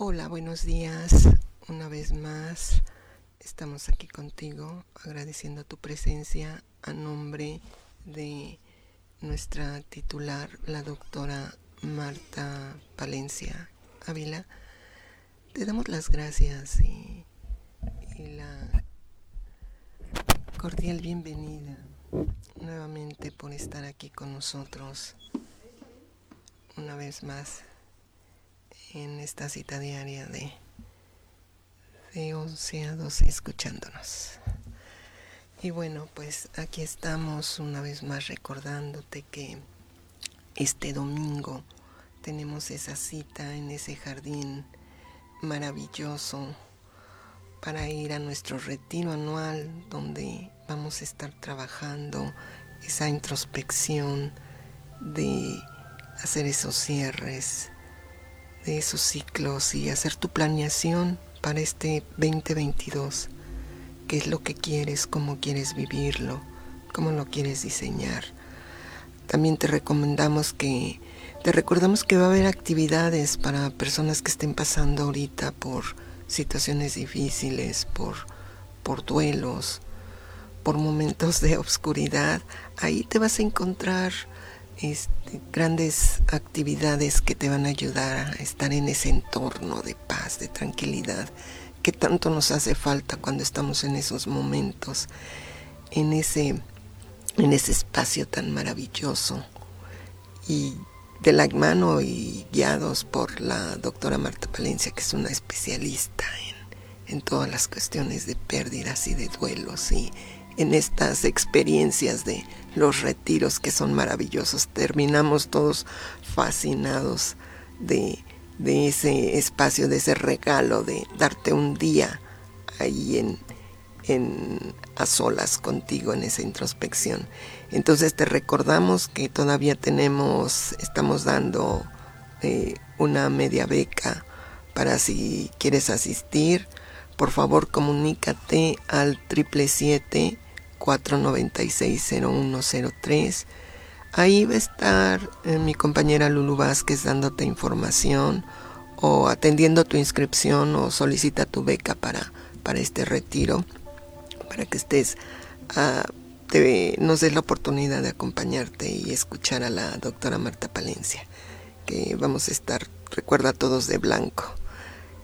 Hola, buenos días. Una vez más estamos aquí contigo agradeciendo tu presencia a nombre de nuestra titular, la doctora Marta Palencia Ávila. Te damos las gracias y, y la cordial bienvenida nuevamente por estar aquí con nosotros una vez más en esta cita diaria de, de 11 a 12 escuchándonos. Y bueno, pues aquí estamos una vez más recordándote que este domingo tenemos esa cita en ese jardín maravilloso para ir a nuestro retiro anual donde vamos a estar trabajando esa introspección de hacer esos cierres, de esos ciclos y hacer tu planeación para este 2022. ¿Qué es lo que quieres? ¿Cómo quieres vivirlo? ¿Cómo lo quieres diseñar? También te recomendamos que, te recordamos que va a haber actividades para personas que estén pasando ahorita por situaciones difíciles, por, por duelos, por momentos de obscuridad. Ahí te vas a encontrar este, grandes actividades que te van a ayudar a estar en ese entorno de paz, de tranquilidad, que tanto nos hace falta cuando estamos en esos momentos, en ese, en ese espacio tan maravilloso. Y de la mano y guiados por la doctora Marta Palencia, que es una especialista en, en todas las cuestiones de pérdidas y de duelos y en estas experiencias de los retiros que son maravillosos. Terminamos todos fascinados de, ese espacio, de ese regalo, de darte un día ahí en, en, a solas contigo en esa introspección. Entonces te recordamos que todavía tenemos, estamos dando eh, una media beca para si quieres asistir. Por favor comunícate al triple siete 496-0103. Ahí va a estar eh, mi compañera Lulu Vázquez dándote información o atendiendo tu inscripción o solicita tu beca para, para este retiro, para que estés, uh, te, nos des la oportunidad de acompañarte y escuchar a la doctora Marta Palencia, que vamos a estar, recuerda, todos de blanco.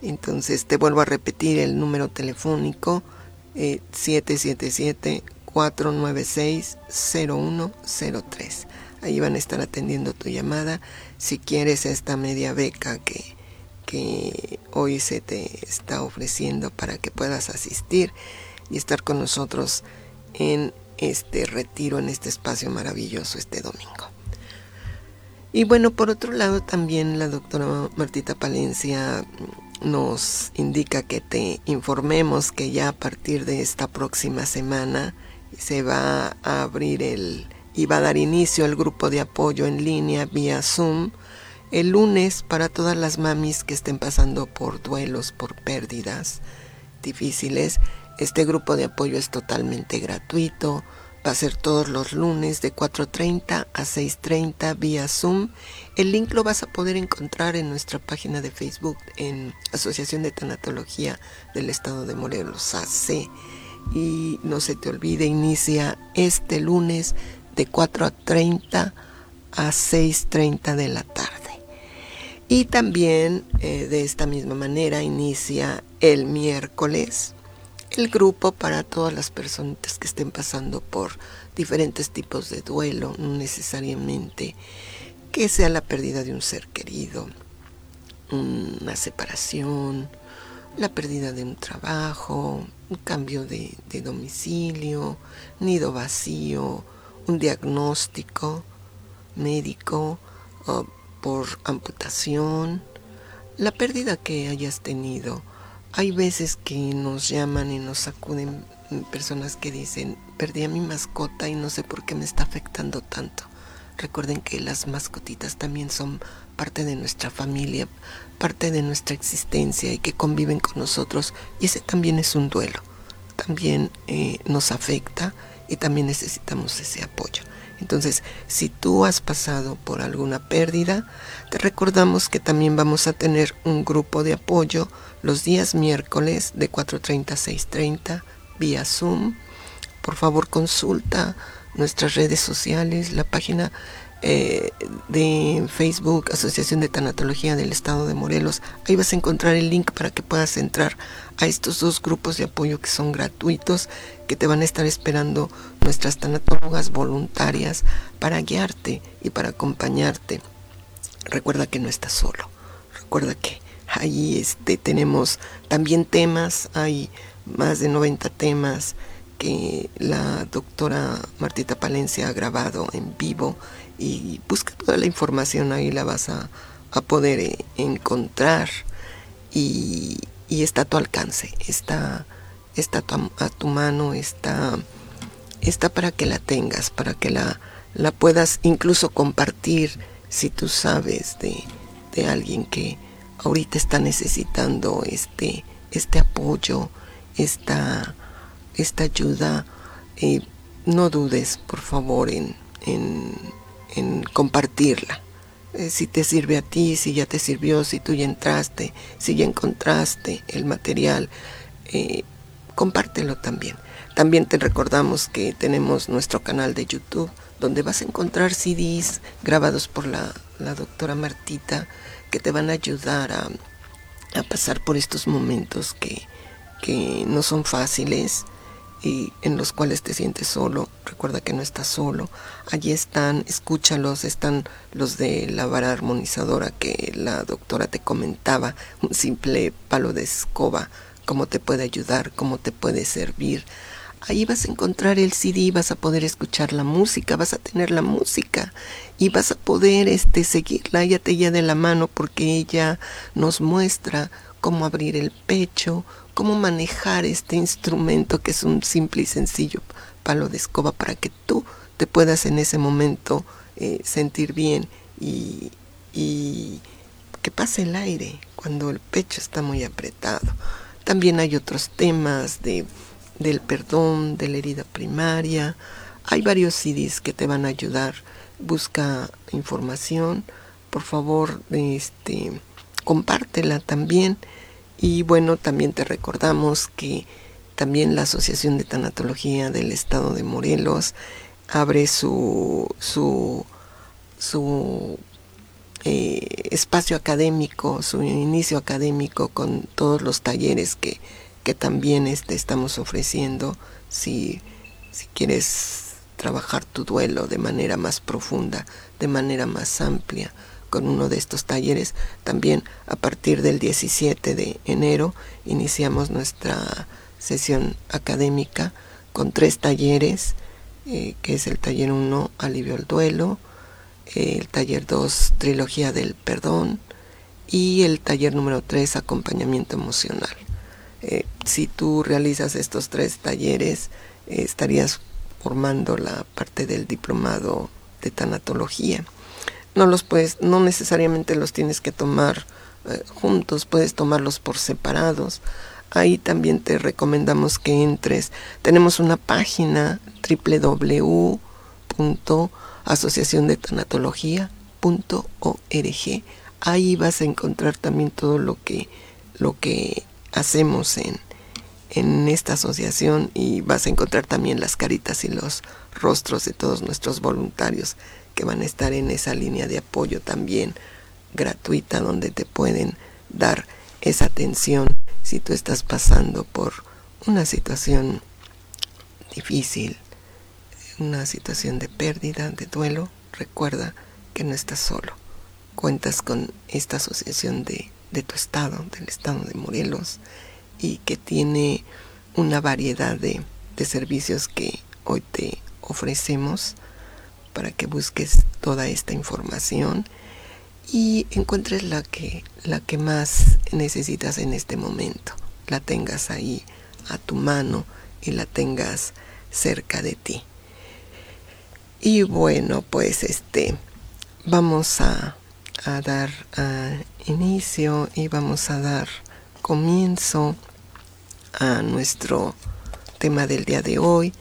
Entonces te vuelvo a repetir el número telefónico eh, 777 496-0103. Ahí van a estar atendiendo tu llamada. Si quieres esta media beca que, que hoy se te está ofreciendo para que puedas asistir y estar con nosotros en este retiro, en este espacio maravilloso este domingo. Y bueno, por otro lado también la doctora Martita Palencia nos indica que te informemos que ya a partir de esta próxima semana se va a abrir el y va a dar inicio al grupo de apoyo en línea vía Zoom el lunes para todas las mamis que estén pasando por duelos, por pérdidas difíciles. Este grupo de apoyo es totalmente gratuito. Va a ser todos los lunes de 4.30 a 6.30 vía Zoom. El link lo vas a poder encontrar en nuestra página de Facebook en Asociación de Tanatología del Estado de Morelos, AC y no se te olvide, inicia este lunes de 4.30 a 6.30 de la tarde. Y también eh, de esta misma manera inicia el miércoles el grupo para todas las personas que estén pasando por diferentes tipos de duelo, no necesariamente que sea la pérdida de un ser querido, una separación, la pérdida de un trabajo, un cambio de, domicilio, nido vacío, un diagnóstico médico por amputación, la pérdida que hayas tenido. Hay veces que nos llaman y nos acuden personas que dicen, perdí a mi mascota y no sé por qué me está afectando tanto. Recuerden que las mascotitas también son parte de nuestra familia, parte de nuestra existencia y que conviven con nosotros. Y ese también es un duelo. También eh, nos afecta y también necesitamos ese apoyo. Entonces, si tú has pasado por alguna pérdida, te recordamos que también vamos a tener un grupo de apoyo los días miércoles de 4.30 a 6.30 vía Zoom. Por favor, consulta nuestras redes sociales, la página eh, de Facebook, Asociación de Tanatología del Estado de Morelos. Ahí vas a encontrar el link para que puedas entrar a estos dos grupos de apoyo que son gratuitos, que te van a estar esperando nuestras tanatólogas voluntarias para guiarte y para acompañarte. Recuerda que no estás solo. Recuerda que ahí este, tenemos también temas, hay más de 90 temas que la doctora Martita Palencia ha grabado en vivo y busca toda la información ahí la vas a, poder eh, encontrar. Y, está a tu alcance, está, está a tu mano, está, está para que la tengas, para que la, la puedas incluso compartir si tú sabes de, de alguien que ahorita está necesitando este, este apoyo, esta, esta ayuda. Eh, no dudes, por favor, en, en en compartirla. Eh, si te sirve a ti, si ya te sirvió, si tú ya entraste, si ya encontraste el material, eh, compártelo también. También te recordamos que tenemos nuestro canal de YouTube donde vas a encontrar CDs grabados por la, doctora Martita que te van a ayudar a, a pasar por estos momentos que, que no son fáciles y en los cuales te sientes solo, recuerda que no estás solo. Allí están, escúchalos, están los de la vara armonizadora que la doctora te comentaba, un simple palo de escoba, cómo te puede ayudar, cómo te puede servir. Ahí vas a encontrar el CD, vas a poder escuchar la música, vas a tener la música y vas a poder este, seguirla, ella te lleva de la mano porque ella nos muestra cómo abrir el pecho, cómo manejar este instrumento que es un simple y sencillo palo de escoba para que tú te puedas en ese momento eh, sentir bien y, que pase el aire cuando el pecho está muy apretado. También hay otros temas de, del perdón, de la herida primaria. Hay varios CDs que te van a ayudar. Busca información. Por favor, este, compártela también. Y bueno, también te recordamos que también la Asociación de Tanatología del Estado de Morelos abre su, su, su eh, espacio académico, su inicio académico con todos los talleres que, que también este, estamos ofreciendo si, si quieres trabajar tu duelo de manera más profunda, de manera más amplia con uno de estos talleres. También a partir del 17 de enero iniciamos nuestra sesión académica con tres talleres, eh, que es el taller 1, alivio al duelo, el taller 2, trilogía del perdón, y el taller número 3, acompañamiento emocional. Eh, si tú realizas estos tres talleres, eh, estarías formando la parte del diplomado de tanatología no los puedes, no necesariamente los tienes que tomar eh, juntos, puedes tomarlos por separados. Ahí también te recomendamos que entres. Tenemos una página www.asociaciondetanatología.org. Ahí vas a encontrar también todo lo que, lo que hacemos en, en esta asociación y vas a encontrar también las caritas y los rostros de todos nuestros voluntarios que van a estar en esa línea de apoyo también gratuita donde te pueden dar esa atención si tú estás pasando por una situación difícil, una situación de pérdida, de duelo, recuerda que no estás solo. Cuentas con esta asociación de, de tu estado, del estado de Morelos, y que tiene una variedad de, de servicios que hoy te ofrecemos para que busques toda esta información y encuentres la que, la que más necesitas en este momento, la tengas ahí a tu mano y la tengas cerca de ti. Y bueno, pues este, vamos a, a dar inicio y vamos a dar comienzo a nuestro tema del día de hoy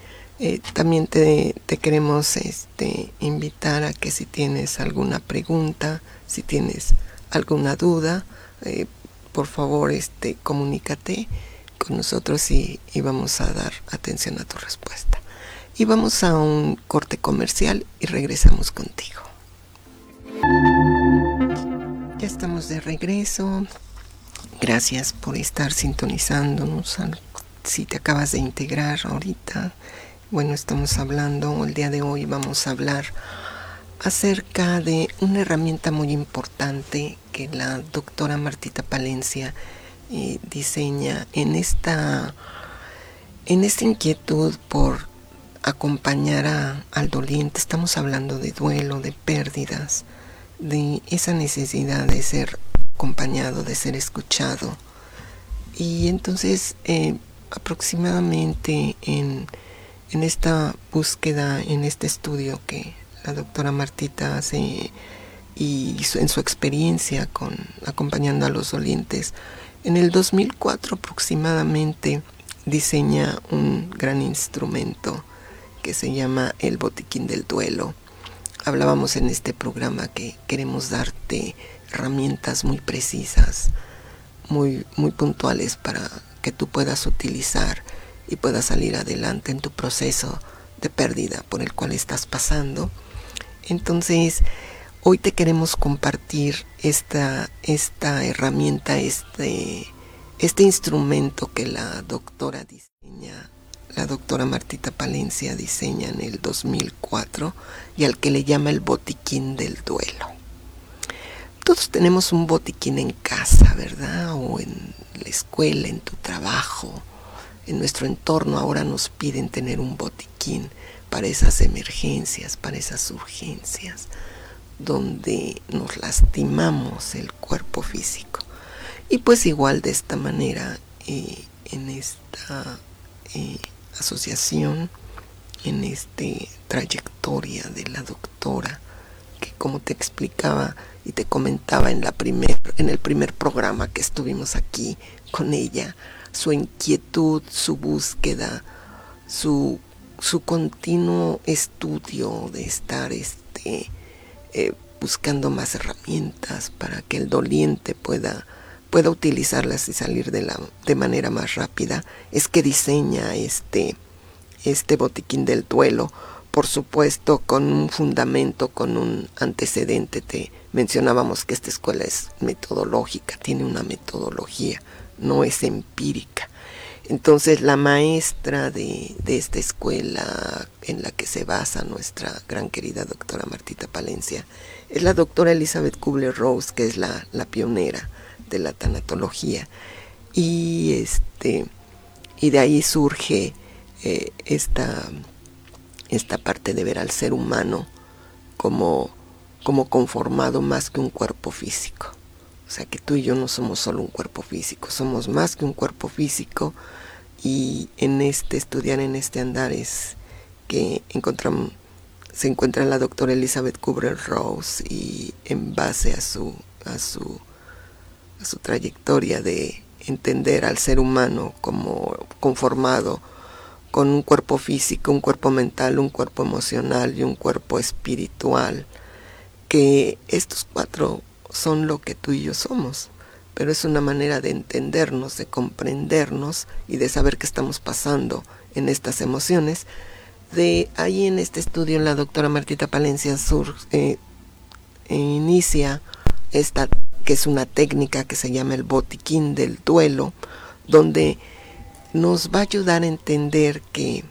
Eh, también te, queremos este, invitar a que si tienes alguna pregunta, si tienes alguna duda, eh, por favor este, comunícate con nosotros y, y vamos a dar atención a tu respuesta. Y vamos a un corte comercial y regresamos contigo. Ya estamos de regreso. Gracias por estar sintonizándonos. Si te acabas de integrar ahorita, bueno, estamos hablando, el día de hoy vamos a hablar acerca de una herramienta muy importante que la doctora Martita Palencia eh, diseña en esta, en esta inquietud por acompañar al doliente. Estamos hablando de duelo, de pérdidas, de esa necesidad de ser acompañado, de ser escuchado. Y entonces eh, aproximadamente en, en esta búsqueda, en este estudio que la doctora Martita hace y en su experiencia con acompañando a los dolientes, en el 2004 aproximadamente diseña un gran instrumento que se llama el botiquín del duelo. Hablábamos en este programa que queremos darte herramientas muy precisas, muy, muy puntuales para que tú puedas utilizar y puedas salir adelante en tu proceso de pérdida por el cual estás pasando. Entonces, hoy te queremos compartir esta, esta herramienta, este, este instrumento que la doctora diseña la doctora Martita Palencia diseña en el 2004 y al que le llama el botiquín del duelo. Todos tenemos un botiquín en casa, ¿verdad? O en la escuela, en tu trabajo, en nuestro entorno ahora nos piden tener un botiquín para esas emergencias, para esas urgencias, donde nos lastimamos el cuerpo físico. Y pues igual de esta manera, eh, en esta eh, asociación en este trayectoria de la doctora que como te explicaba y te comentaba en la primer en el primer programa que estuvimos aquí con ella su inquietud su búsqueda su su continuo estudio de estar este eh, buscando más herramientas para que el doliente pueda pueda utilizarlas y salir de, la, de manera más rápida, es que diseña este, este botiquín del duelo, por supuesto con un fundamento, con un antecedente. Te mencionábamos que esta escuela es metodológica, tiene una metodología, no es empírica. Entonces la maestra de, de, esta escuela en la que se basa nuestra gran querida doctora Martita Palencia es la doctora Elizabeth Kubler-Rose, que es la, la pionera de la tanatología. Y, este, y de ahí surge eh, esta, esta parte de ver al ser humano como, como conformado más que un cuerpo físico. O sea que tú y yo no somos solo un cuerpo físico, somos más que un cuerpo físico y en este estudiar, en este andar es que encontramos, se encuentra la doctora Elizabeth Kubler-Rose y en base a su, a su su trayectoria de entender al ser humano como conformado con un cuerpo físico, un cuerpo mental, un cuerpo emocional y un cuerpo espiritual, que estos cuatro son lo que tú y yo somos, pero es una manera de entendernos, de comprendernos y de saber qué estamos pasando en estas emociones. De ahí en este estudio la doctora Martita Palencia Sur eh, inicia esta que es una técnica que se llama el botiquín del duelo, donde nos va a ayudar a entender que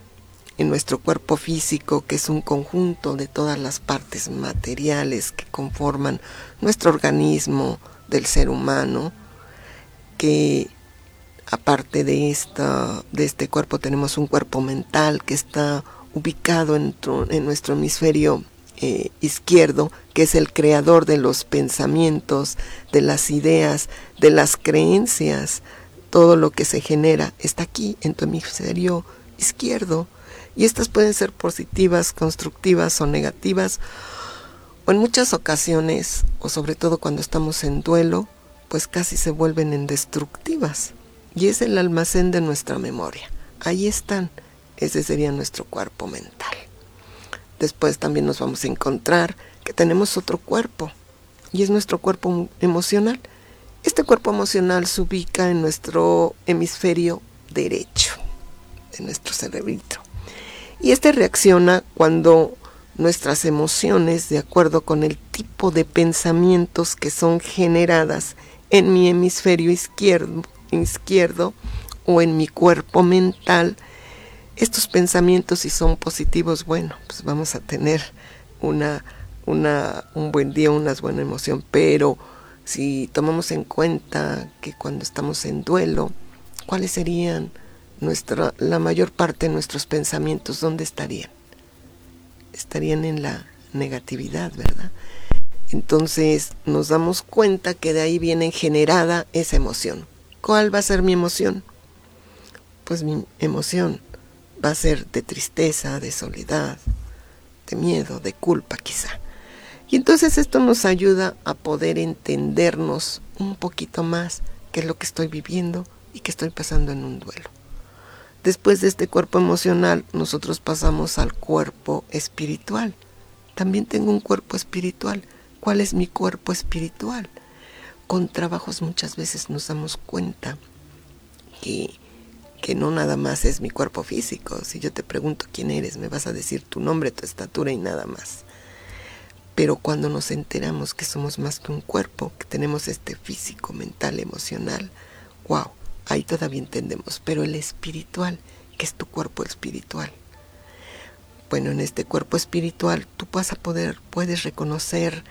en nuestro cuerpo físico, que es un conjunto de todas las partes materiales que conforman nuestro organismo del ser humano, que aparte de, esta, de este cuerpo tenemos un cuerpo mental que está ubicado en, en nuestro hemisferio eh, izquierdo, que es el creador de los pensamientos, de las ideas, de las creencias, todo lo que se genera está aquí en tu hemisferio izquierdo. Y estas pueden ser positivas, constructivas o negativas, o en muchas ocasiones, o sobre todo cuando estamos en duelo, pues casi se vuelven en destructivas. Y es el almacén de nuestra memoria. Ahí están Ese sería nuestro cuerpo mental. Después también nos vamos a encontrar que tenemos otro cuerpo y es nuestro cuerpo emocional. Este cuerpo emocional se ubica en nuestro hemisferio derecho, de nuestro cerebrito. Y este reacciona cuando nuestras emociones, de acuerdo con el tipo de pensamientos que son generadas en mi hemisferio izquierdo, izquierdo o en mi cuerpo mental, estos pensamientos si son positivos, bueno, pues vamos a tener una, una, un buen día, una buena emoción, pero si tomamos en cuenta que cuando estamos en duelo, ¿cuáles serían nuestra, la mayor parte de nuestros pensamientos? ¿Dónde estarían? Estarían en la negatividad, ¿verdad? Entonces nos damos cuenta que de ahí viene generada esa emoción. ¿Cuál va a ser mi emoción? Pues mi emoción va a ser de tristeza, de soledad, de miedo, de culpa quizá. Y entonces esto nos ayuda a poder entendernos un poquito más qué es lo que estoy viviendo y qué estoy pasando en un duelo. Después de este cuerpo emocional, nosotros pasamos al cuerpo espiritual. También tengo un cuerpo espiritual. ¿Cuál es mi cuerpo espiritual? con trabajos muchas veces nos damos cuenta que, que no nada más es mi cuerpo físico. Si yo te pregunto quién eres, me vas a decir tu nombre, tu estatura y nada más. Pero cuando nos enteramos que somos más que un cuerpo, que tenemos este físico, mental, emocional, wow, ahí todavía entendemos. Pero el espiritual, que es tu cuerpo espiritual. Bueno, en este cuerpo espiritual tú vas a poder, puedes reconocer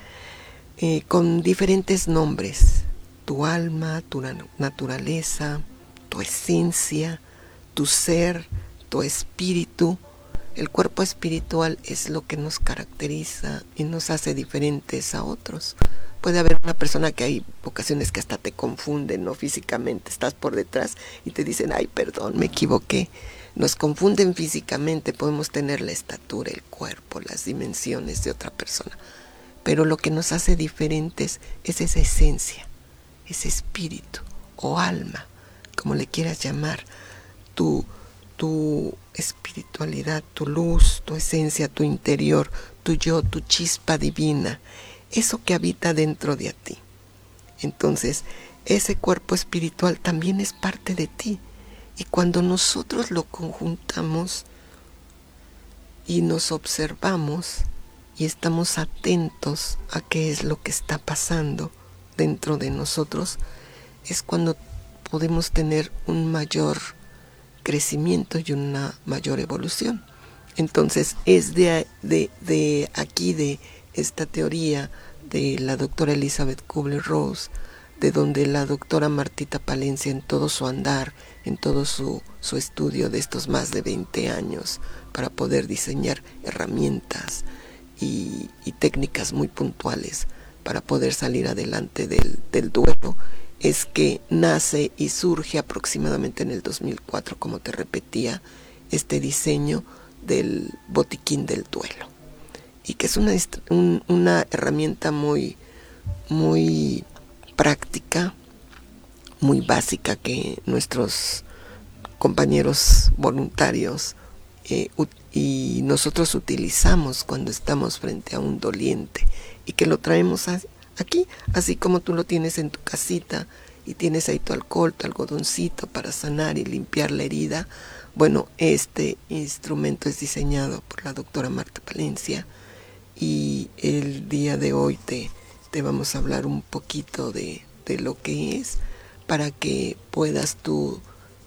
eh, con diferentes nombres, tu alma, tu naturaleza, tu esencia, tu ser, tu espíritu. El cuerpo espiritual es lo que nos caracteriza y nos hace diferentes a otros. Puede haber una persona que hay ocasiones que hasta te confunden, ¿no? Físicamente, estás por detrás y te dicen, ay, perdón, me equivoqué. Nos confunden físicamente, podemos tener la estatura, el cuerpo, las dimensiones de otra persona pero lo que nos hace diferentes es esa esencia, ese espíritu o alma, como le quieras llamar, tu, tu espiritualidad, tu luz, tu esencia, tu interior, tu yo, tu chispa divina, eso que habita dentro de ti. Entonces, ese cuerpo espiritual también es parte de ti. Y cuando nosotros lo conjuntamos y nos observamos, y estamos atentos a qué es lo que está pasando dentro de nosotros, es cuando podemos tener un mayor crecimiento y una mayor evolución. Entonces es de, de, aquí, de esta teoría de la doctora Elizabeth Kubler-Ross, de donde la doctora Martita Palencia en todo su andar, en todo su, su estudio de estos más de 20 años, para poder diseñar herramientas, y, técnicas muy puntuales para poder salir adelante del, del duelo es que nace y surge aproximadamente en el 2004, como te repetía, este diseño del botiquín del duelo. Y que es una, una herramienta muy, muy práctica, muy básica que nuestros compañeros voluntarios eh, y nosotros utilizamos cuando estamos frente a un doliente y que lo traemos aquí, así como tú lo tienes en tu casita y tienes ahí tu alcohol, tu algodoncito para sanar y limpiar la herida. Bueno, este instrumento es diseñado por la doctora Marta Palencia y el día de hoy te, te vamos a hablar un poquito de, de lo que es para que puedas tú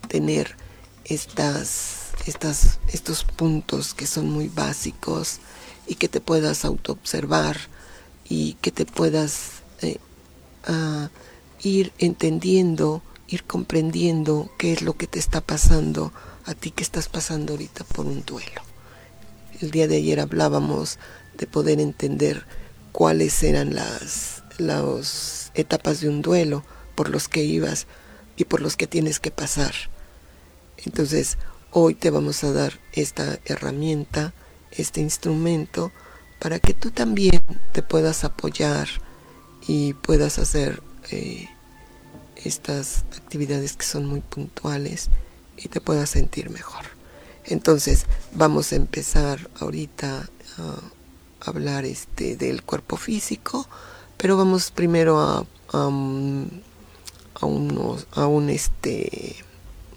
tener estas estas, estos puntos que son muy básicos y que te puedas autoobservar y que te puedas eh, ir entendiendo, ir comprendiendo qué es lo que te está pasando a ti que estás pasando ahorita por un duelo. El día de ayer hablábamos de poder entender cuáles eran las, las etapas de un duelo por los que ibas y por los que tienes que pasar. Entonces, Hoy te vamos a dar esta herramienta, este instrumento, para que tú también te puedas apoyar y puedas hacer eh, estas actividades que son muy puntuales y te puedas sentir mejor. Entonces, vamos a empezar ahorita a hablar este del cuerpo físico, pero vamos primero a, a, unos, a un este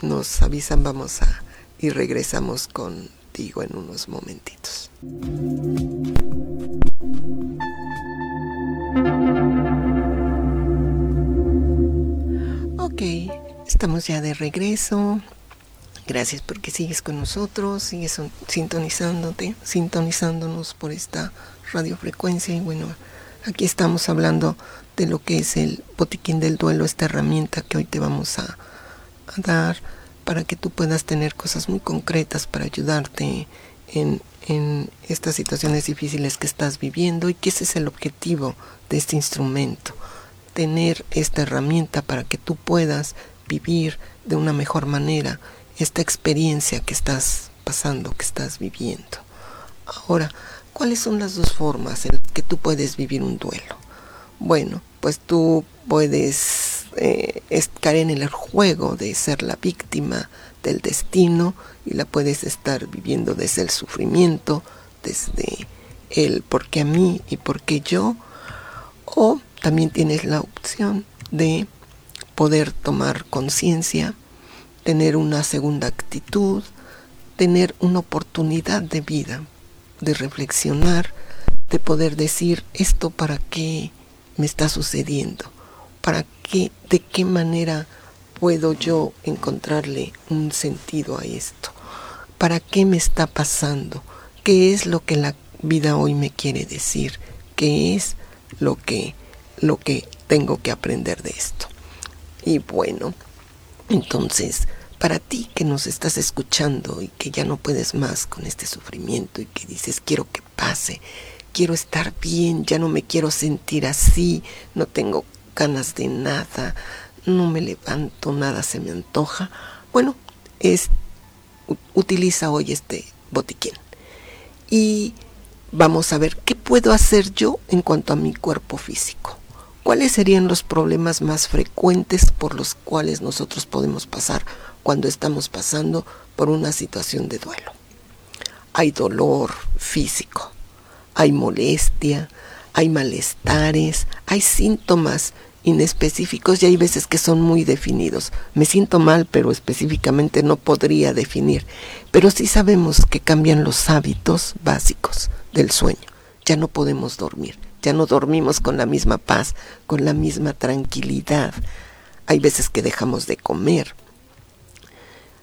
nos avisan, vamos a y regresamos contigo en unos momentitos. Ok, estamos ya de regreso. Gracias porque sigues con nosotros, sigues sintonizándote, sintonizándonos por esta radiofrecuencia. Y bueno, aquí estamos hablando de lo que es el botiquín del duelo, esta herramienta que hoy te vamos a, dar para que tú puedas tener cosas muy concretas para ayudarte en, en estas situaciones difíciles que estás viviendo y que ese es el objetivo de este instrumento, tener esta herramienta para que tú puedas vivir de una mejor manera esta experiencia que estás pasando, que estás viviendo. Ahora, ¿cuáles son las dos formas en que tú puedes vivir un duelo? Bueno, pues tú puedes eh, caer en el juego de ser la víctima del destino y la puedes estar viviendo desde el sufrimiento, desde el por qué a mí y por qué yo, o también tienes la opción de poder tomar conciencia, tener una segunda actitud, tener una oportunidad de vida, de reflexionar, de poder decir esto para qué me está sucediendo, para qué, de qué manera puedo yo encontrarle un sentido a esto, para qué me está pasando, qué es lo que la vida hoy me quiere decir, qué es lo que, lo que tengo que aprender de esto. Y bueno, entonces, para ti que nos estás escuchando y que ya no puedes más con este sufrimiento y que dices quiero que pase, quiero estar bien, ya no me quiero sentir así, no tengo ganas de nada, no me levanto, nada se me antoja. Bueno, es, utiliza hoy este botiquín. Y vamos a ver qué puedo hacer yo en cuanto a mi cuerpo físico. ¿Cuáles serían los problemas más frecuentes por los cuales nosotros podemos pasar cuando estamos pasando por una situación de duelo? Hay dolor físico, hay molestia, hay malestares, hay síntomas inespecíficos y hay veces que son muy definidos. Me siento mal, pero específicamente no podría definir. Pero sí sabemos que cambian los hábitos básicos del sueño. Ya no podemos dormir, ya no dormimos con la misma paz, con la misma tranquilidad. Hay veces que dejamos de comer,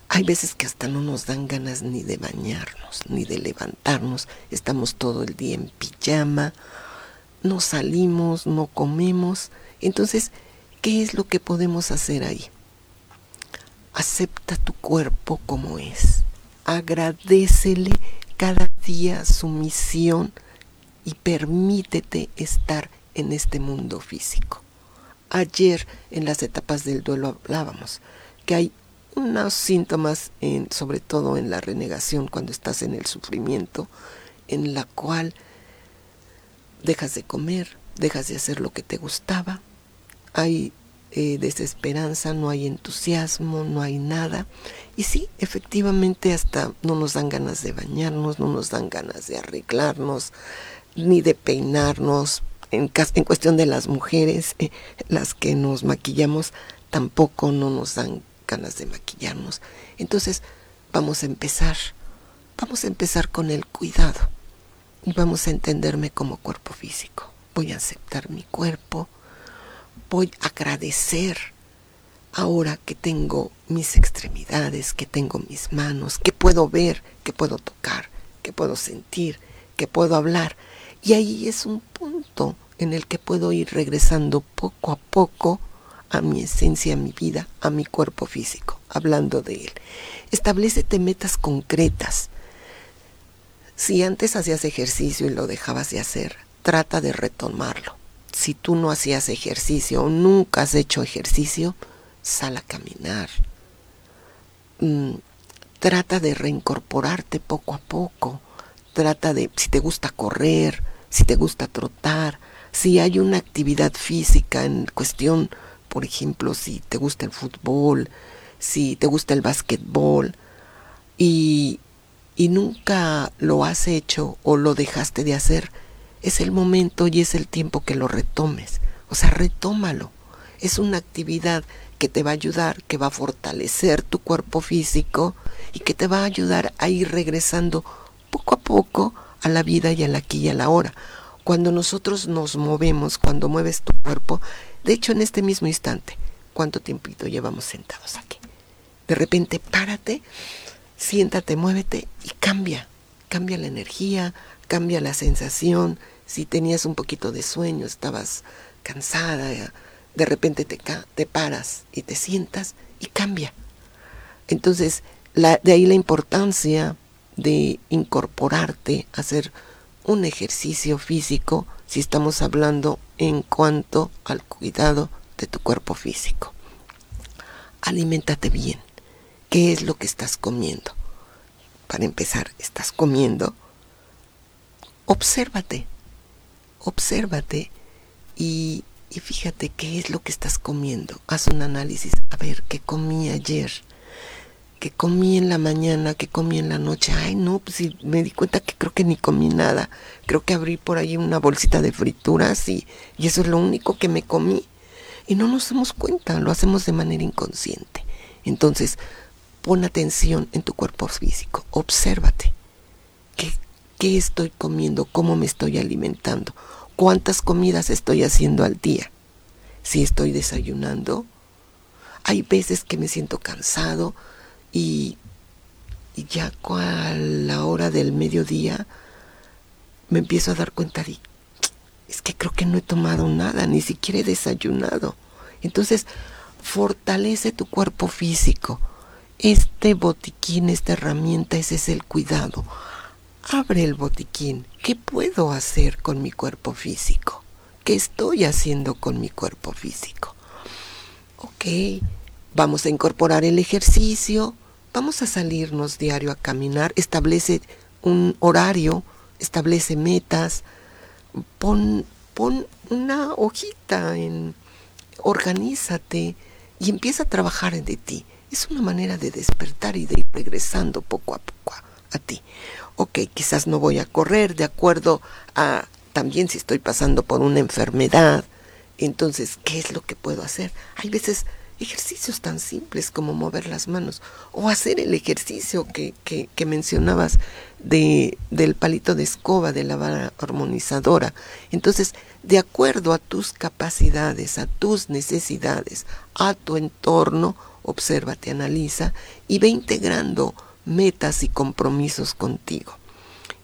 hay veces que hasta no nos dan ganas ni de bañarnos, ni de levantarnos. Estamos todo el día en pijama, no salimos, no comemos. Entonces, ¿qué es lo que podemos hacer ahí? Acepta tu cuerpo como es. Agradecele cada día su misión y permítete estar en este mundo físico. Ayer en las etapas del duelo hablábamos que hay unos síntomas, sobre todo en la renegación, cuando estás en el sufrimiento, en la cual dejas de comer, dejas de hacer lo que te gustaba, hay eh, desesperanza, no hay entusiasmo, no hay nada. Y sí, efectivamente hasta no nos dan ganas de bañarnos, no nos dan ganas de arreglarnos, ni de peinarnos. En, en cuestión de las mujeres, eh, las que nos maquillamos, tampoco no nos dan ganas de maquillarnos. Entonces vamos a empezar, vamos a empezar con el cuidado y vamos a entenderme como cuerpo físico. Voy a aceptar mi cuerpo, voy a agradecer ahora que tengo mis extremidades, que tengo mis manos, que puedo ver, que puedo tocar, que puedo sentir, que puedo hablar. Y ahí es un punto en el que puedo ir regresando poco a poco a mi esencia, a mi vida, a mi cuerpo físico, hablando de él. Establecete metas concretas. Si antes hacías ejercicio y lo dejabas de hacer, trata de retomarlo. Si tú no hacías ejercicio o nunca has hecho ejercicio, sal a caminar. Mm, trata de reincorporarte poco a poco. Trata de, si te gusta correr, si te gusta trotar, si hay una actividad física en cuestión por ejemplo, si te gusta el fútbol, si te gusta el básquetbol y y nunca lo has hecho o lo dejaste de hacer, es el momento y es el tiempo que lo retomes. O sea, retómalo. Es una actividad que te va a ayudar, que va a fortalecer tu cuerpo físico y que te va a ayudar a ir regresando poco a poco a la vida y al aquí y a la hora. Cuando nosotros nos movemos, cuando mueves tu cuerpo, de hecho en este mismo instante, ¿cuánto tiempito llevamos sentados aquí? De repente párate, siéntate, muévete y cambia. Cambia la energía, cambia la sensación. Si tenías un poquito de sueño, estabas cansada, de repente te, te paras y te sientas y cambia. Entonces, de ahí la importancia de incorporarte hacer un ejercicio físico si estamos hablando en cuanto al cuidado de tu cuerpo físico. Aliméntate bien. ¿Qué es lo que estás comiendo? Para empezar, ¿estás comiendo? Obsérvate. Obsérvate y, y fíjate qué es lo que estás comiendo. Haz un análisis. A ver, ¿qué comí ayer? Que comí en la mañana, que comí en la noche. Ay, no, pues sí, me di cuenta que creo que ni comí nada. Creo que abrí por ahí una bolsita de frituras y, y eso es lo único que me comí. Y no nos damos cuenta, lo hacemos de manera inconsciente. Entonces, pon atención en tu cuerpo físico, obsérvate. ¿Qué, ¿Qué estoy comiendo? ¿Cómo me estoy alimentando? ¿Cuántas comidas estoy haciendo al día? Si estoy desayunando, hay veces que me siento cansado, y, ya a la hora del mediodía me empiezo a dar cuenta de, es que creo que no he tomado nada, ni siquiera he desayunado. Entonces, fortalece tu cuerpo físico. Este botiquín, esta herramienta, ese es el cuidado. Abre el botiquín. ¿Qué puedo hacer con mi cuerpo físico? ¿Qué estoy haciendo con mi cuerpo físico? Ok, vamos a incorporar el ejercicio, vamos a salirnos diario a caminar, establece un horario, establece metas, pon, pon una hojita en, organízate y empieza a trabajar de ti. Es una manera de despertar y de ir regresando poco a poco a, a ti. Ok, quizás no voy a correr de acuerdo a también si estoy pasando por una enfermedad. Entonces, ¿qué es lo que puedo hacer? Hay veces ejercicios tan simples como mover las manos o hacer el ejercicio que, que, mencionabas de, del palito de escoba, de la vara armonizadora. Entonces, de acuerdo a tus capacidades, a tus necesidades, a tu entorno, obsérvate, analiza y ve integrando metas y compromisos contigo.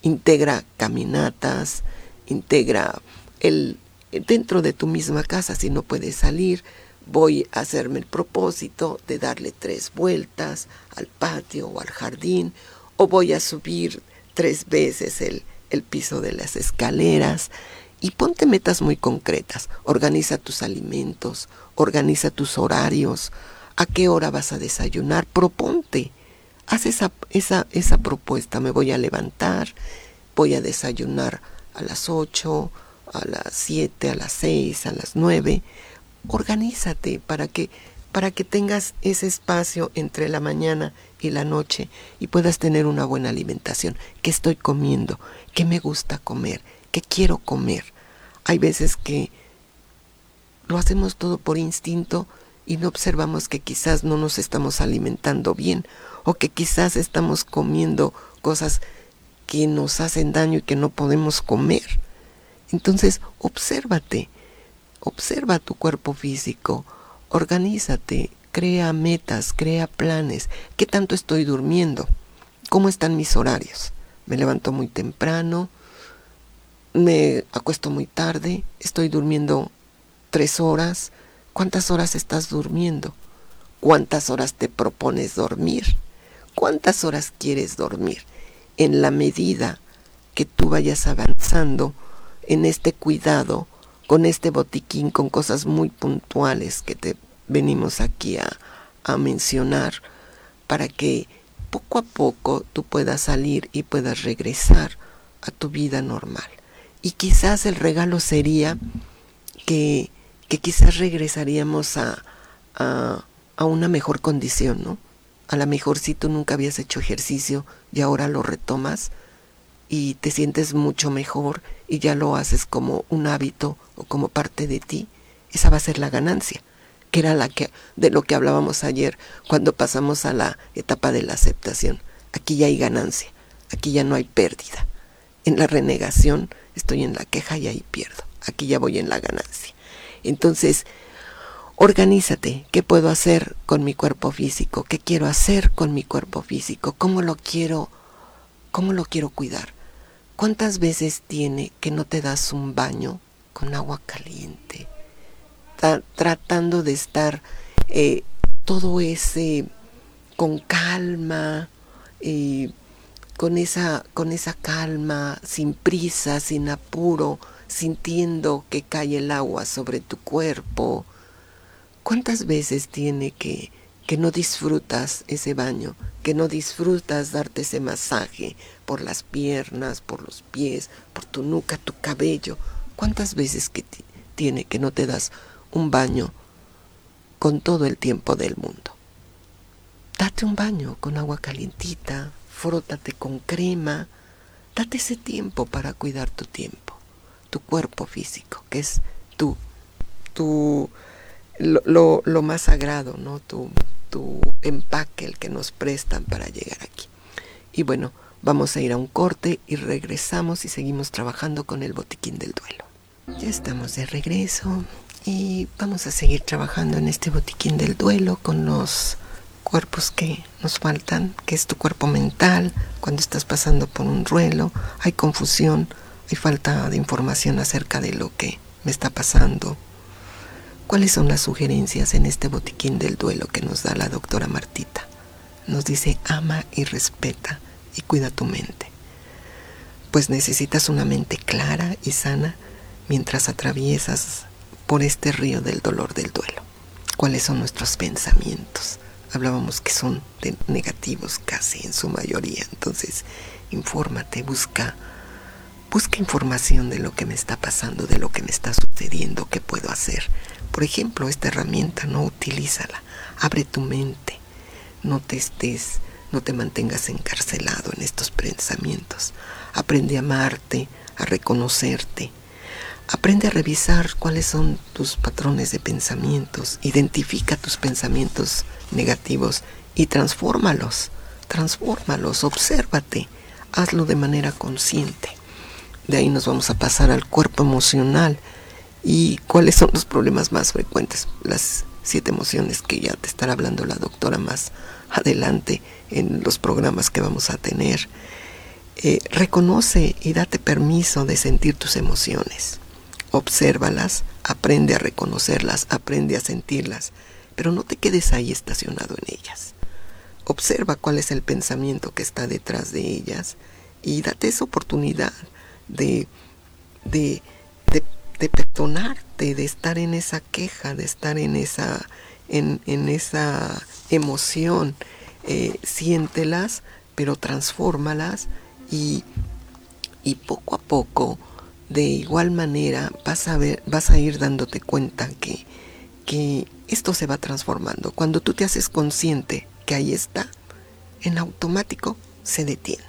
Integra caminatas, integra el dentro de tu misma casa si no puedes salir, voy a hacerme el propósito de darle tres vueltas al patio o al jardín, o voy a subir tres veces el, el piso de las escaleras. Y ponte metas muy concretas. Organiza tus alimentos, organiza tus horarios, a qué hora vas a desayunar, proponte. Haz esa, esa, esa propuesta. Me voy a levantar, voy a desayunar a las 8, a las 7, a las 6, a las 9 organízate para que para que tengas ese espacio entre la mañana y la noche y puedas tener una buena alimentación. ¿Qué estoy comiendo? ¿Qué me gusta comer? ¿Qué quiero comer? Hay veces que lo hacemos todo por instinto y no observamos que quizás no nos estamos alimentando bien o que quizás estamos comiendo cosas que nos hacen daño y que no podemos comer. Entonces, obsérvate Observa tu cuerpo físico, organízate, crea metas, crea planes. ¿Qué tanto estoy durmiendo? ¿Cómo están mis horarios? Me levanto muy temprano, me acuesto muy tarde, estoy durmiendo tres horas. ¿Cuántas horas estás durmiendo? ¿Cuántas horas te propones dormir? ¿Cuántas horas quieres dormir? En la medida que tú vayas avanzando en este cuidado, con este botiquín, con cosas muy puntuales que te venimos aquí a, a mencionar, para que poco a poco tú puedas salir y puedas regresar a tu vida normal. Y quizás el regalo sería que, que quizás regresaríamos a, a, a, una mejor condición, ¿no? A lo mejor si tú nunca habías hecho ejercicio y ahora lo retomas y te sientes mucho mejor y ya lo haces como un hábito o como parte de ti, esa va a ser la ganancia, que era la que de lo que hablábamos ayer cuando pasamos a la etapa de la aceptación. Aquí ya hay ganancia, aquí ya no hay pérdida. En la renegación estoy en la queja y ahí pierdo. Aquí ya voy en la ganancia. Entonces, organízate, ¿qué puedo hacer con mi cuerpo físico? ¿Qué quiero hacer con mi cuerpo físico? ¿Cómo lo quiero cómo lo quiero cuidar? ¿Cuántas veces tiene que no te das un baño con agua caliente? tratando de estar eh, todo ese con calma, eh, con, esa, con esa calma, sin prisa, sin apuro, sintiendo que cae el agua sobre tu cuerpo, ¿Cuántas veces tiene que que no disfrutas ese baño, que no disfrutas darte ese masaje por las piernas, por los pies, por tu nuca, tu cabello? ¿Cuántas veces que tiene que no te das un baño con todo el tiempo del mundo? Date un baño con agua calientita, frótate con crema, date ese tiempo para cuidar tu tiempo, tu cuerpo físico, que es tú, tu lo, lo, más sagrado, ¿no? Tu, tu empaque, el que nos prestan para llegar aquí. Y bueno, vamos a ir a un corte y regresamos y seguimos trabajando con el botiquín del duelo. Ya estamos de regreso y vamos a seguir trabajando en este botiquín del duelo con los cuerpos que nos faltan, que es tu cuerpo mental, cuando estás pasando por un duelo, hay confusión, hay falta de información acerca de lo que me está pasando, ¿Cuáles son las sugerencias en este botiquín del duelo que nos da la doctora Martita? Nos dice, ama y respeta y cuida tu mente. Pues necesitas una mente clara y sana mientras atraviesas por este río del dolor del duelo. ¿Cuáles son nuestros pensamientos? Hablábamos que son negativos casi en su mayoría. Entonces, infórmate, busca busca información de lo que me está pasando, de lo que me está sucediendo, qué puedo hacer por ejemplo, esta herramienta, no utilízala. Abre tu mente. No te estés, no te mantengas encarcelado en estos pensamientos. Aprende a amarte, a reconocerte. Aprende a revisar cuáles son tus patrones de pensamientos. Identifica tus pensamientos negativos y transfórmalos. Transfórmalos, obsérvate. Hazlo de manera consciente. De ahí nos vamos a pasar al cuerpo emocional y cuáles son los problemas más frecuentes, las siete emociones que ya te estará hablando la doctora más adelante en los programas que vamos a tener. Eh, reconoce y date permiso de sentir tus emociones. Obsérvalas, aprende a reconocerlas, aprende a sentirlas, pero no te quedes ahí estacionado en ellas. Observa cuál es el pensamiento que está detrás de ellas y date esa oportunidad de, de de perdonarte, de estar en esa queja, de estar en esa, en, esa emoción. Eh, siéntelas, pero transfórmalas y, y poco a poco, de igual manera, vas a, ver, vas a ir dándote cuenta que, que esto se va transformando. Cuando tú te haces consciente que ahí está, en automático se detiene.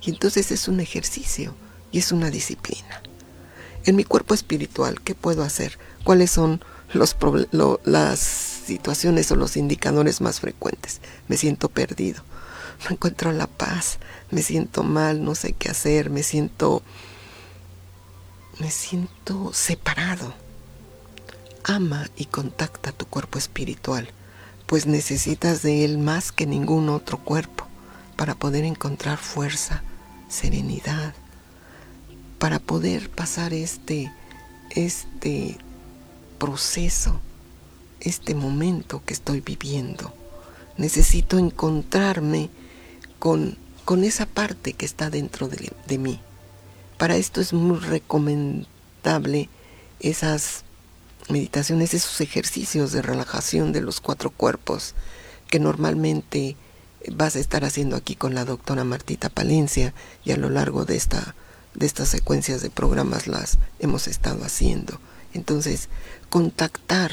Y entonces es un ejercicio y es una disciplina en mi cuerpo espiritual, ¿qué puedo hacer? ¿Cuáles son las situaciones o los indicadores más frecuentes? Me siento perdido, no encuentro la paz, me siento mal, no sé qué hacer, me siento me siento separado. Ama y contacta tu cuerpo espiritual, pues necesitas de él más que ningún otro cuerpo para poder encontrar fuerza, serenidad, para poder pasar este, este proceso, este momento que estoy viviendo. Necesito encontrarme con, con esa parte que está dentro de, de mí. Para esto es muy recomendable esas meditaciones, esos ejercicios de relajación de los cuatro cuerpos que normalmente vas a estar haciendo aquí con la doctora Martita Palencia y a lo largo de esta de estas secuencias de programas las hemos estado haciendo. Entonces, contactar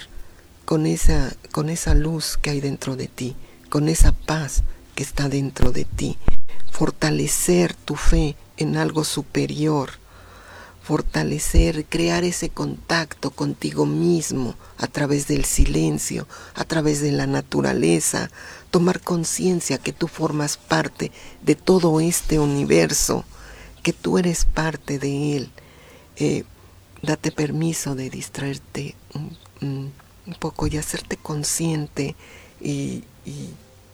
con esa, con esa luz que hay dentro de ti, con esa paz que está dentro de ti, fortalecer tu fe en algo superior, fortalecer, crear ese contacto contigo mismo a través del silencio, a través de la naturaleza, tomar conciencia que tú formas parte de todo este universo, que tú eres parte de él. Eh, date permiso de distraerte un, poco y hacerte consciente y, y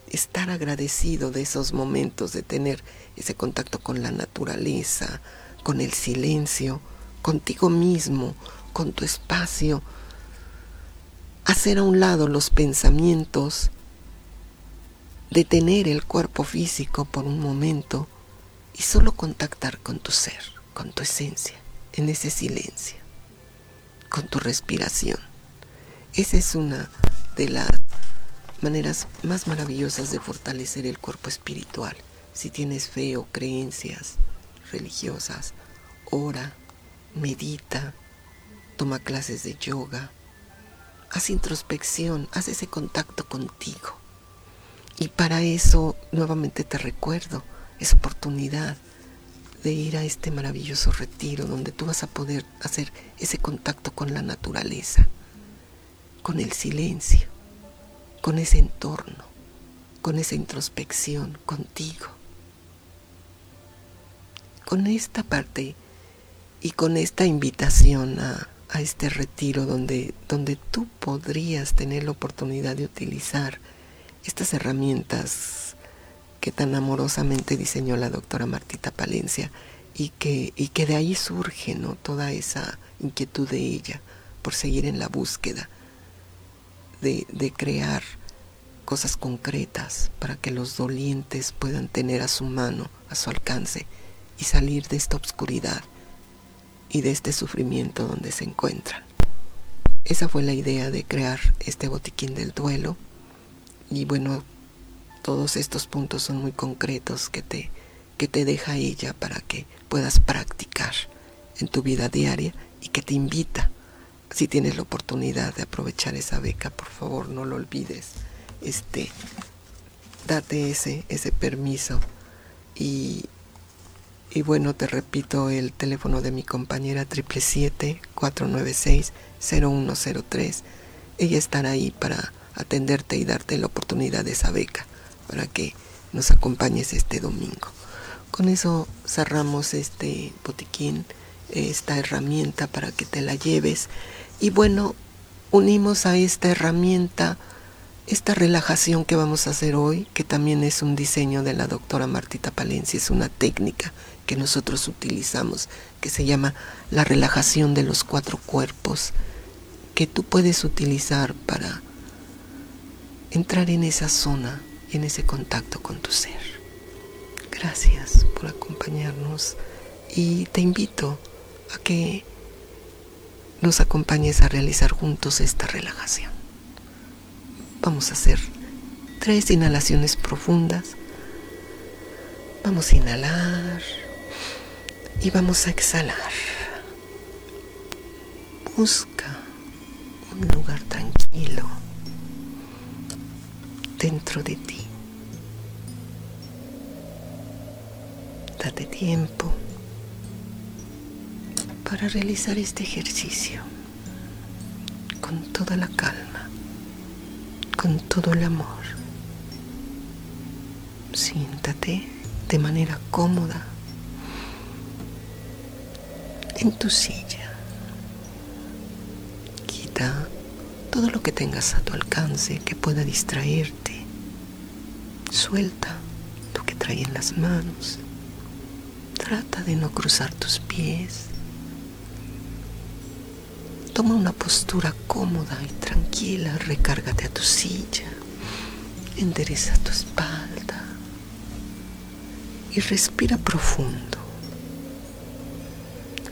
estar agradecido de esos momentos, de tener ese contacto con la naturaleza, con el silencio, contigo mismo, con tu espacio, hacer a un lado los pensamientos, detener el cuerpo físico por un momento y solo contactar con tu ser, con tu esencia, en ese silencio, con tu respiración. Esa es una de las maneras más maravillosas de fortalecer el cuerpo espiritual. Si tienes fe o creencias religiosas, ora, medita, toma clases de yoga, haz introspección, haz ese contacto contigo. Y para eso nuevamente te recuerdo esa oportunidad de ir a este maravilloso retiro donde tú vas a poder hacer ese contacto con la naturaleza, con el silencio, con ese entorno, con esa introspección contigo. Con esta parte y con esta invitación a, este retiro donde, donde tú podrías tener la oportunidad de utilizar estas herramientas que tan amorosamente diseñó la doctora Martita Palencia y que, y que de ahí surge ¿no? toda esa inquietud de ella por seguir en la búsqueda de, de crear cosas concretas para que los dolientes puedan tener a su mano, a su alcance, y salir de esta oscuridad y de este sufrimiento donde se encuentran. Esa fue la idea de crear este botiquín del duelo y bueno, todos estos puntos son muy concretos que te, que te deja ella para que puedas practicar en tu vida diaria y que te invita, si tienes la oportunidad de aprovechar esa beca, por favor no lo olvides, este, date ese, ese permiso. Y, y bueno, te repito el teléfono de mi compañera 777-496-0103. Ella estará ahí para atenderte y darte la oportunidad de esa beca para que nos acompañes este domingo. Con eso cerramos este botiquín, esta herramienta para que te la lleves. Y bueno, unimos a esta herramienta esta relajación que vamos a hacer hoy, que también es un diseño de la doctora Martita Palencia, es una técnica que nosotros utilizamos, que se llama la relajación de los cuatro cuerpos, que tú puedes utilizar para entrar en esa zona y en ese contacto con tu ser. Gracias por acompañarnos y te invito a que nos acompañes a realizar juntos esta relajación. Vamos a hacer tres inhalaciones profundas. Vamos a inhalar y vamos a exhalar. Busca un lugar tranquilo dentro de ti. Date tiempo para realizar este ejercicio con toda la calma, con todo el amor. Siéntate de manera cómoda en tu silla. Quita todo lo que tengas a tu alcance que pueda distraerte. Suelta lo que trae en las manos. Trata de no cruzar tus pies. Toma una postura cómoda y tranquila. Recárgate a tu silla. Endereza tu espalda. Y respira profundo.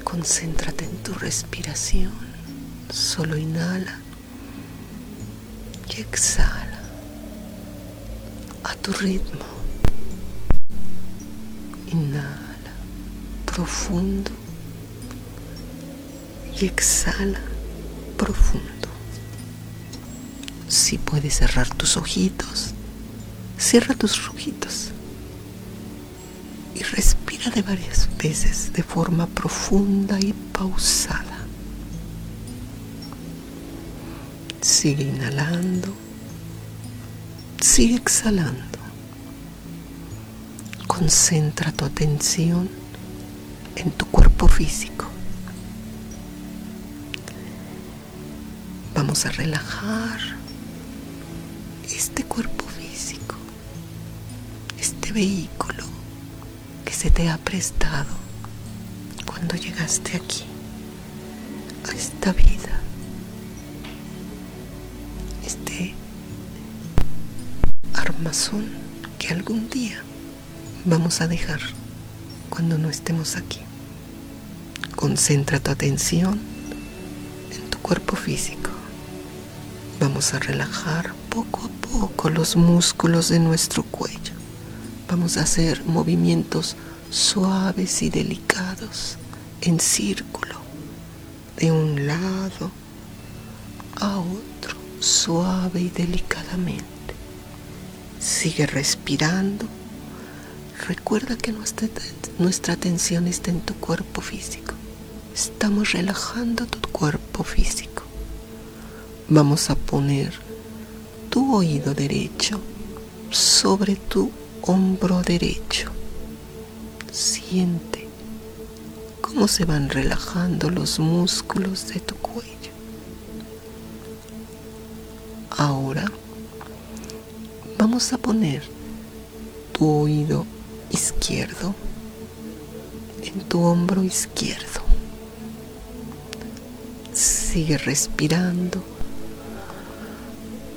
Concéntrate en tu respiración. Solo inhala y exhala a tu ritmo. Inhala profundo y exhala profundo. Si puedes cerrar tus ojitos Cierra tus rojitos y respira de varias veces de forma profunda y pausada. Sigue inhalando, sigue exhalando. Concentra tu atención en tu cuerpo físico. Vamos a relajar este cuerpo físico, este vehículo que se te ha prestado cuando llegaste aquí, a esta vida, este armazón que algún día vamos a dejar cuando no estemos aquí. Concentra tu atención en tu cuerpo físico. Vamos a relajar poco a poco los músculos de nuestro cuello. Vamos a hacer movimientos suaves y delicados en círculo, de un lado a otro, suave y delicadamente. Sigue respirando. Recuerda que nuestra, atención está en tu cuerpo físico. Estamos relajando tu cuerpo físico. Vamos a poner tu oído derecho sobre tu hombro derecho. Siente cómo se van relajando los músculos de tu cuello. Ahora vamos a poner tu oído izquierdo en tu hombro izquierdo. Sigue respirando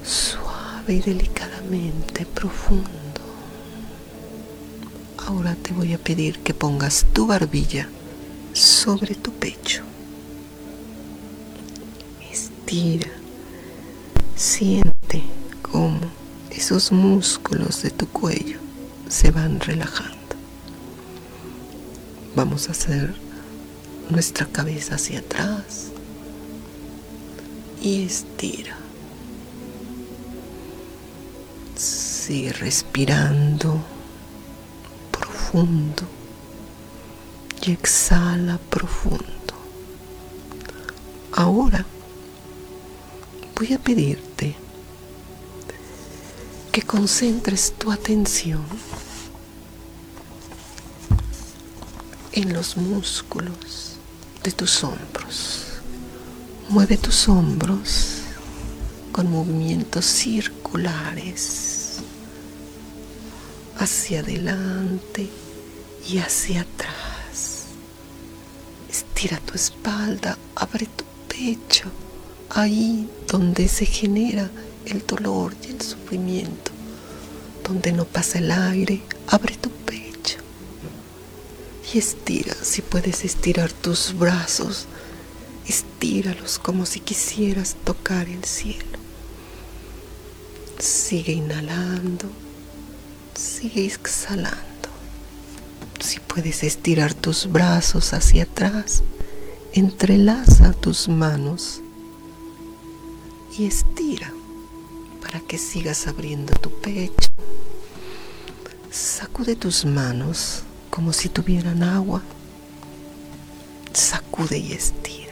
suave y delicadamente profundo. Ahora te voy a pedir que pongas tu barbilla sobre tu pecho. Estira. Siente cómo esos músculos de tu cuello se van relajando. Vamos a hacer nuestra cabeza hacia atrás y estira. Sigue respirando profundo y exhala profundo. Ahora voy a pedirte que concentres tu atención en los músculos de tus hombros. Mueve tus hombros con movimientos circulares hacia adelante y hacia atrás. Estira tu espalda, abre tu pecho, ahí donde se genera el dolor y el sufrimiento, donde no pasa el aire, abre tu pecho y estira, si puedes estirar tus brazos, estíralos como si quisieras tocar el cielo. Sigue inhalando, sigue exhalando. Si puedes estirar tus brazos hacia atrás, entrelaza tus manos y estira para que sigas abriendo tu pecho. Sacude tus manos como si tuvieran agua. Sacude y estira.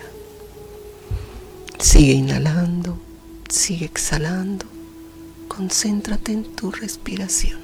Sigue inhalando, sigue exhalando. Concéntrate en tu respiración.